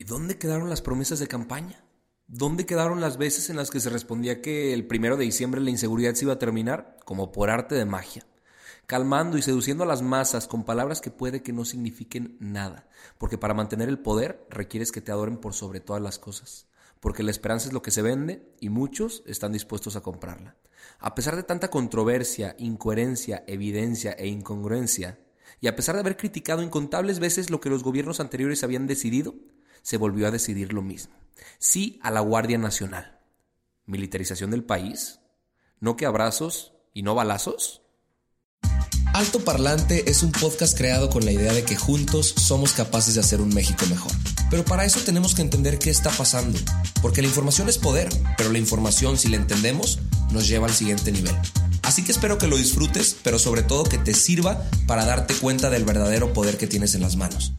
¿Y dónde quedaron las promesas de campaña? ¿Dónde quedaron las veces en las que se respondía que el primero de diciembre la inseguridad se iba a terminar? Como por arte de magia. Calmando y seduciendo a las masas con palabras que puede que no signifiquen nada. Porque para mantener el poder requieres que te adoren por sobre todas las cosas. Porque la esperanza es lo que se vende y muchos están dispuestos a comprarla. A pesar de tanta controversia, incoherencia, evidencia e incongruencia, y a pesar de haber criticado incontables veces lo que los gobiernos anteriores habían decidido, se volvió a decidir lo mismo. Sí a la Guardia Nacional. ¿Militarización del país? ¿No que abrazos y no balazos? Alto Parlante es un podcast creado con la idea de que juntos somos capaces de hacer un México mejor. Pero para eso tenemos que entender qué está pasando, porque la información es poder, pero la información, si la entendemos, nos lleva al siguiente nivel. Así que espero que lo disfrutes, pero sobre todo que te sirva para darte cuenta del verdadero poder que tienes en las manos.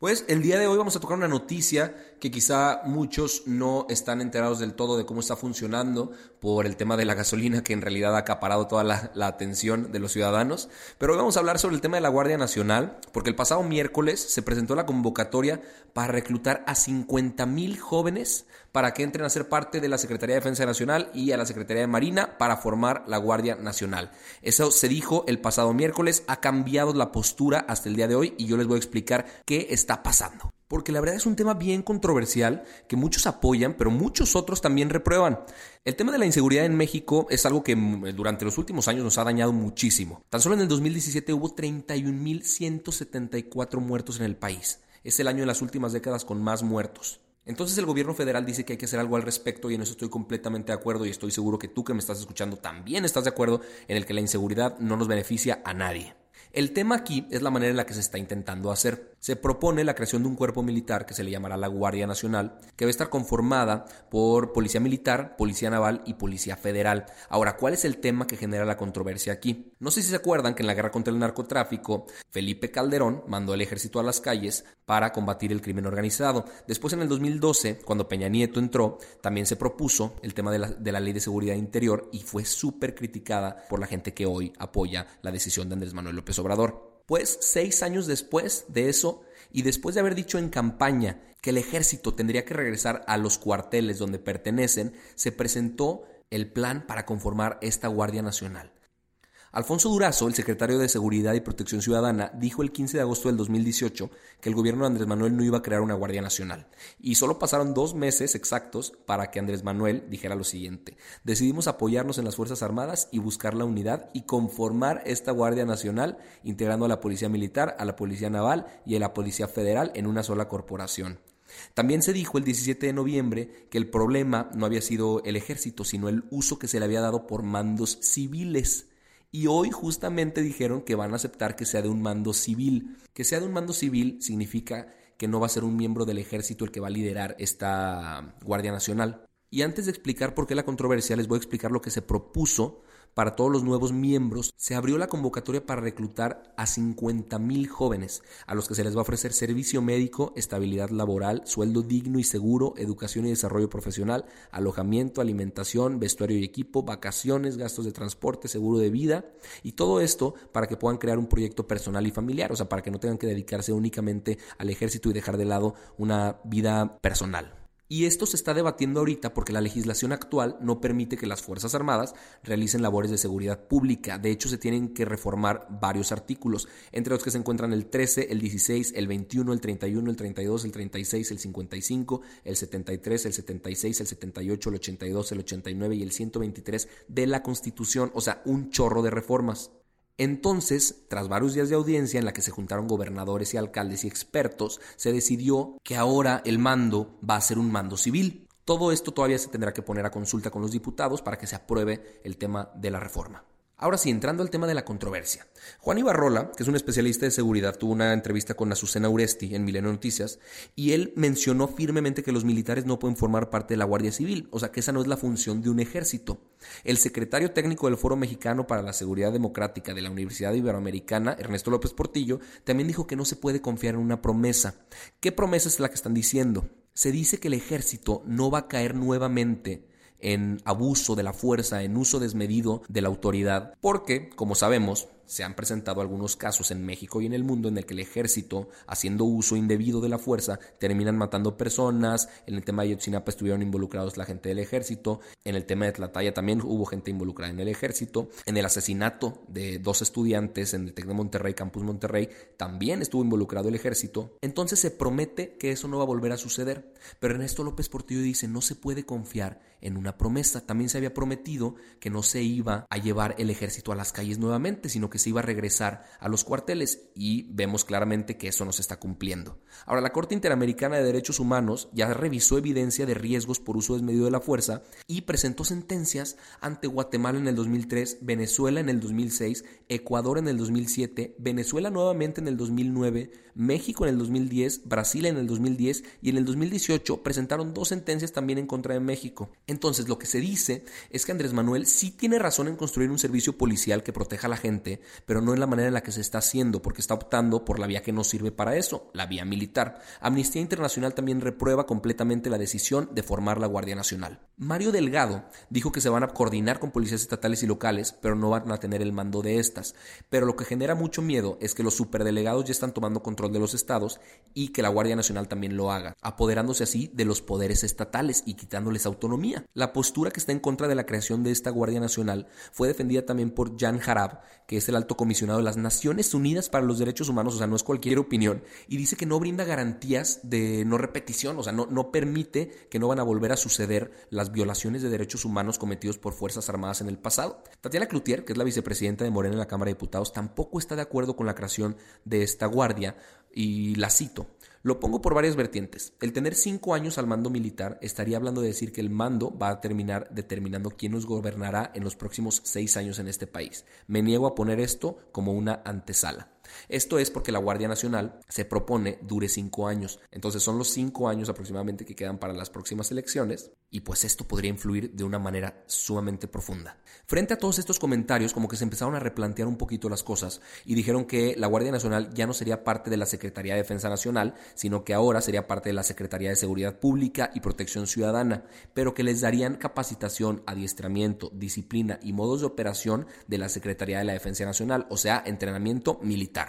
Pues el día de hoy vamos a tocar una noticia que quizá muchos no están enterados del todo de cómo está funcionando por el tema de la gasolina que en realidad ha acaparado toda la, atención de los ciudadanos. Pero hoy vamos a hablar sobre el tema de la Guardia Nacional porque el pasado miércoles se presentó la convocatoria para reclutar a 50 mil jóvenes para que entren a ser parte de la Secretaría de Defensa Nacional y a la Secretaría de Marina para formar la Guardia Nacional. Eso se dijo el pasado miércoles, ha cambiado la postura hasta el día de hoy y yo les voy a explicar qué está pasando porque la verdad es un tema bien controversial que muchos apoyan, pero muchos otros también reprueban. El tema de la inseguridad en México es algo que mm, durante los últimos años nos ha dañado muchísimo. Tan solo en el 2017 hubo 31.174 muertos en el país. Es el año de las últimas décadas con más muertos. Entonces el gobierno federal dice que hay que hacer algo al respecto y en eso estoy completamente de acuerdo y estoy seguro que tú que me estás escuchando también estás de acuerdo en el que la inseguridad no nos beneficia a nadie. El tema aquí es la manera en la que se está intentando hacer. Se propone la creación de un cuerpo militar que se le llamará la Guardia Nacional, que va a estar conformada por Policía Militar, Policía Naval y Policía Federal. Ahora, ¿cuál es el tema que genera la controversia aquí? No sé si se acuerdan que en la guerra contra el narcotráfico, Felipe Calderón mandó al ejército a las calles para combatir el crimen organizado. Después, en el 2012, cuando Peña Nieto entró, también se propuso el tema de la, de la Ley de Seguridad Interior y fue súper criticada por la gente que hoy apoya la decisión de Andrés Manuel López Obrador. Pues seis años después de eso, y después de haber dicho en campaña que el ejército tendría que regresar a los cuarteles donde pertenecen, se presentó el plan para conformar esta Guardia Nacional. Alfonso Durazo, el secretario de Seguridad y Protección Ciudadana, dijo el 15 de agosto del 2018 que el gobierno de Andrés Manuel no iba a crear una Guardia Nacional. Y solo pasaron dos meses exactos para que Andrés Manuel dijera lo siguiente. Decidimos apoyarnos en las Fuerzas Armadas y buscar la unidad y conformar esta Guardia Nacional, integrando a la Policía Militar, a la Policía Naval y a la Policía Federal en una sola corporación. También se dijo el 17 de noviembre que el problema no había sido el ejército, sino el uso que se le había dado por mandos civiles. Y hoy justamente dijeron que van a aceptar que sea de un mando civil. Que sea de un mando civil significa que no va a ser un miembro del ejército el que va a liderar esta Guardia Nacional. Y antes de explicar por qué la controversia, les voy a explicar lo que se propuso para todos los nuevos miembros, se abrió la convocatoria para reclutar a 50 mil jóvenes, a los que se les va a ofrecer servicio médico, estabilidad laboral, sueldo digno y seguro, educación y desarrollo profesional, alojamiento, alimentación, vestuario y equipo, vacaciones, gastos de transporte, seguro de vida, y todo esto para que puedan crear un proyecto personal y familiar, o sea, para que no tengan que dedicarse únicamente al ejército y dejar de lado una vida personal. Y esto se está debatiendo ahorita porque la legislación actual no permite que las Fuerzas Armadas realicen labores de seguridad pública. De hecho, se tienen que reformar varios artículos, entre los que se encuentran el 13, el 16, el 21, el 31, el 32, el 36, el 55, el 73, el 76, el 78, el 82, el 89 y el 123 de la Constitución. O sea, un chorro de reformas. Entonces, tras varios días de audiencia en la que se juntaron gobernadores y alcaldes y expertos, se decidió que ahora el mando va a ser un mando civil. Todo esto todavía se tendrá que poner a consulta con los diputados para que se apruebe el tema de la reforma. Ahora sí, entrando al tema de la controversia. Juan Ibarrola, que es un especialista de seguridad, tuvo una entrevista con Azucena Uresti en Milenio Noticias y él mencionó firmemente que los militares no pueden formar parte de la Guardia Civil, o sea que esa no es la función de un ejército. El secretario técnico del Foro Mexicano para la Seguridad Democrática de la Universidad Iberoamericana, Ernesto López Portillo, también dijo que no se puede confiar en una promesa. ¿Qué promesa es la que están diciendo? Se dice que el ejército no va a caer nuevamente en abuso de la fuerza, en uso desmedido de la autoridad, porque, como sabemos, se han presentado algunos casos en México y en el mundo en el que el ejército, haciendo uso indebido de la fuerza, terminan matando personas. En el tema de Yotzinapa estuvieron involucrados la gente del ejército. En el tema de Tlataya también hubo gente involucrada en el ejército. En el asesinato de dos estudiantes en el TEC de Monterrey, Campus Monterrey, también estuvo involucrado el ejército. Entonces se promete que eso no va a volver a suceder. Pero Ernesto López Portillo dice, no se puede confiar en una promesa. También se había prometido que no se iba a llevar el ejército a las calles nuevamente, sino que se iba a regresar a los cuarteles y vemos claramente que eso no se está cumpliendo. Ahora, la Corte Interamericana de Derechos Humanos ya revisó evidencia de riesgos por uso desmedido de la fuerza y presentó sentencias ante Guatemala en el 2003, Venezuela en el 2006, Ecuador en el 2007, Venezuela nuevamente en el 2009, México en el 2010, Brasil en el 2010 y en el 2018 presentaron dos sentencias también en contra de México. Entonces, lo que se dice es que Andrés Manuel sí tiene razón en construir un servicio policial que proteja a la gente, pero no en la manera en la que se está haciendo, porque está optando por la vía que no sirve para eso, la vía militar. Amnistía Internacional también reprueba completamente la decisión de formar la Guardia Nacional. Mario Delgado dijo que se van a coordinar con policías estatales y locales, pero no van a tener el mando de estas. Pero lo que genera mucho miedo es que los superdelegados ya están tomando control de los estados y que la Guardia Nacional también lo haga, apoderándose así de los poderes estatales y quitándoles autonomía. La postura que está en contra de la creación de esta Guardia Nacional fue defendida también por Jan Harab, que es el alto comisionado de las Naciones Unidas para los Derechos Humanos, o sea, no es cualquier opinión, y dice que no brinda garantías de no repetición, o sea, no, no permite que no van a volver a suceder las violaciones de derechos humanos cometidos por Fuerzas Armadas en el pasado. Tatiana Cloutier, que es la vicepresidenta de Morena en la Cámara de Diputados, tampoco está de acuerdo con la creación de esta guardia, y la cito. Lo pongo por varias vertientes. El tener cinco años al mando militar estaría hablando de decir que el mando va a terminar determinando quién nos gobernará en los próximos seis años en este país. Me niego a poner esto como una antesala. Esto es porque la Guardia Nacional se propone dure cinco años. Entonces son los cinco años aproximadamente que quedan para las próximas elecciones y pues esto podría influir de una manera sumamente profunda. Frente a todos estos comentarios como que se empezaron a replantear un poquito las cosas y dijeron que la Guardia Nacional ya no sería parte de la Secretaría de Defensa Nacional, sino que ahora sería parte de la Secretaría de Seguridad Pública y Protección Ciudadana, pero que les darían capacitación, adiestramiento, disciplina y modos de operación de la Secretaría de la Defensa Nacional, o sea, entrenamiento militar.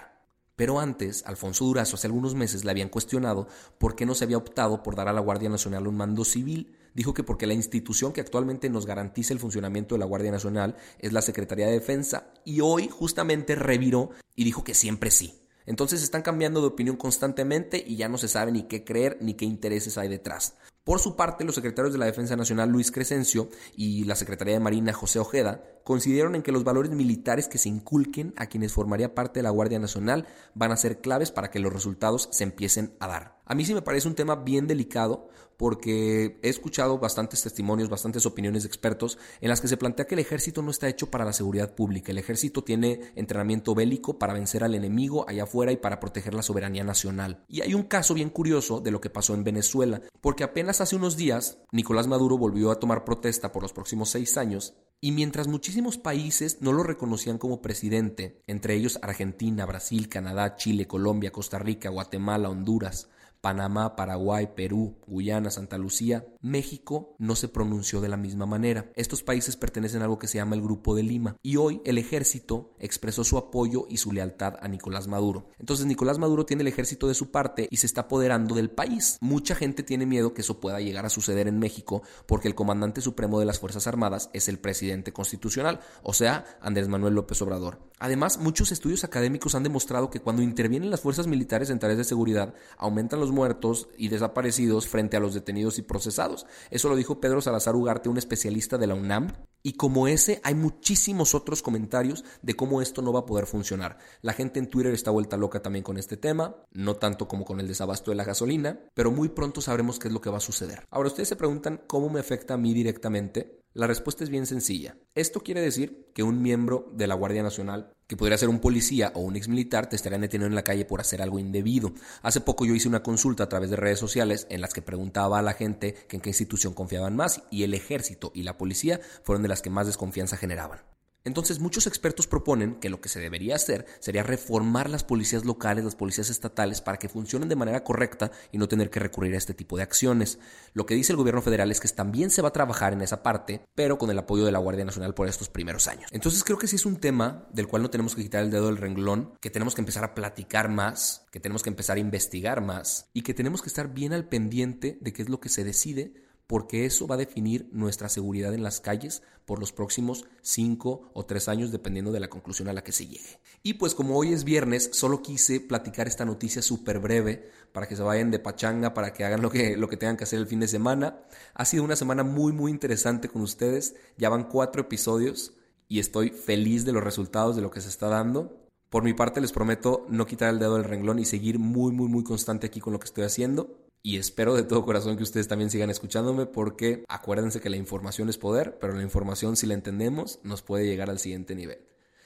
Pero antes, Alfonso Durazo hace algunos meses le habían cuestionado por qué no se había optado por dar a la Guardia Nacional un mando civil. Dijo que porque la institución que actualmente nos garantiza el funcionamiento de la Guardia Nacional es la Secretaría de Defensa y hoy justamente reviró y dijo que siempre sí. Entonces están cambiando de opinión constantemente y ya no se sabe ni qué creer ni qué intereses hay detrás. Por su parte, los secretarios de la Defensa Nacional Luis Crescencio y la Secretaría de Marina José Ojeda coincidieron en que los valores militares que se inculquen a quienes formaría parte de la Guardia Nacional van a ser claves para que los resultados se empiecen a dar. A mí sí me parece un tema bien delicado porque he escuchado bastantes testimonios, bastantes opiniones de expertos en las que se plantea que el ejército no está hecho para la seguridad pública. El ejército tiene entrenamiento bélico para vencer al enemigo allá afuera y para proteger la soberanía nacional. Y hay un caso bien curioso de lo que pasó en Venezuela, porque apenas hace unos días Nicolás Maduro volvió a tomar protesta por los próximos seis años y mientras muchísimos países no lo reconocían como presidente, entre ellos Argentina, Brasil, Canadá, Chile, Colombia, Costa Rica, Guatemala, Honduras, Panamá, Paraguay, Perú, Guyana, Santa Lucía, México no se pronunció de la misma manera. Estos países pertenecen a algo que se llama el Grupo de Lima y hoy el ejército expresó su apoyo y su lealtad a Nicolás Maduro. Entonces Nicolás Maduro tiene el ejército de su parte y se está apoderando del país. Mucha gente tiene miedo que eso pueda llegar a suceder en México porque el comandante supremo de las Fuerzas Armadas es el presidente constitucional, o sea, Andrés Manuel López Obrador. Además, muchos estudios académicos han demostrado que cuando intervienen las fuerzas militares en tareas de seguridad, aumentan los muertos y desaparecidos frente a los detenidos y procesados. Eso lo dijo Pedro Salazar Ugarte, un especialista de la UNAM. Y como ese, hay muchísimos otros comentarios de cómo esto no va a poder funcionar. La gente en Twitter está vuelta loca también con este tema, no tanto como con el desabasto de la gasolina, pero muy pronto sabremos qué es lo que va a suceder. Ahora, ustedes se preguntan cómo me afecta a mí directamente. La respuesta es bien sencilla. Esto quiere decir que un miembro de la Guardia Nacional, que podría ser un policía o un exmilitar, te estarían deteniendo en la calle por hacer algo indebido. Hace poco yo hice una consulta a través de redes sociales en las que preguntaba a la gente que en qué institución confiaban más y el ejército y la policía fueron de las que más desconfianza generaban. Entonces muchos expertos proponen que lo que se debería hacer sería reformar las policías locales, las policías estatales, para que funcionen de manera correcta y no tener que recurrir a este tipo de acciones. Lo que dice el gobierno federal es que también se va a trabajar en esa parte, pero con el apoyo de la Guardia Nacional por estos primeros años. Entonces creo que sí es un tema del cual no tenemos que quitar el dedo del renglón, que tenemos que empezar a platicar más, que tenemos que empezar a investigar más y que tenemos que estar bien al pendiente de qué es lo que se decide porque eso va a definir nuestra seguridad en las calles por los próximos cinco o tres años, dependiendo de la conclusión a la que se llegue. Y pues como hoy es viernes, solo quise platicar esta noticia súper breve para que se vayan de pachanga, para que hagan lo que, lo que tengan que hacer el fin de semana. Ha sido una semana muy, muy interesante con ustedes. Ya van cuatro episodios y estoy feliz de los resultados de lo que se está dando. Por mi parte les prometo no quitar el dedo del renglón y seguir muy, muy, muy constante aquí con lo que estoy haciendo. Y espero de todo corazón que ustedes también sigan escuchándome porque acuérdense que la información es poder, pero la información si la entendemos nos puede llegar al siguiente nivel.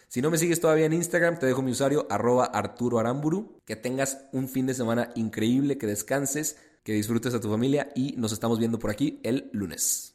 Si no me sigues todavía en Instagram, te dejo mi usuario arroba Arturo Aramburu. Que tengas un fin de semana increíble, que descanses, que disfrutes a tu familia y nos estamos viendo por aquí el lunes.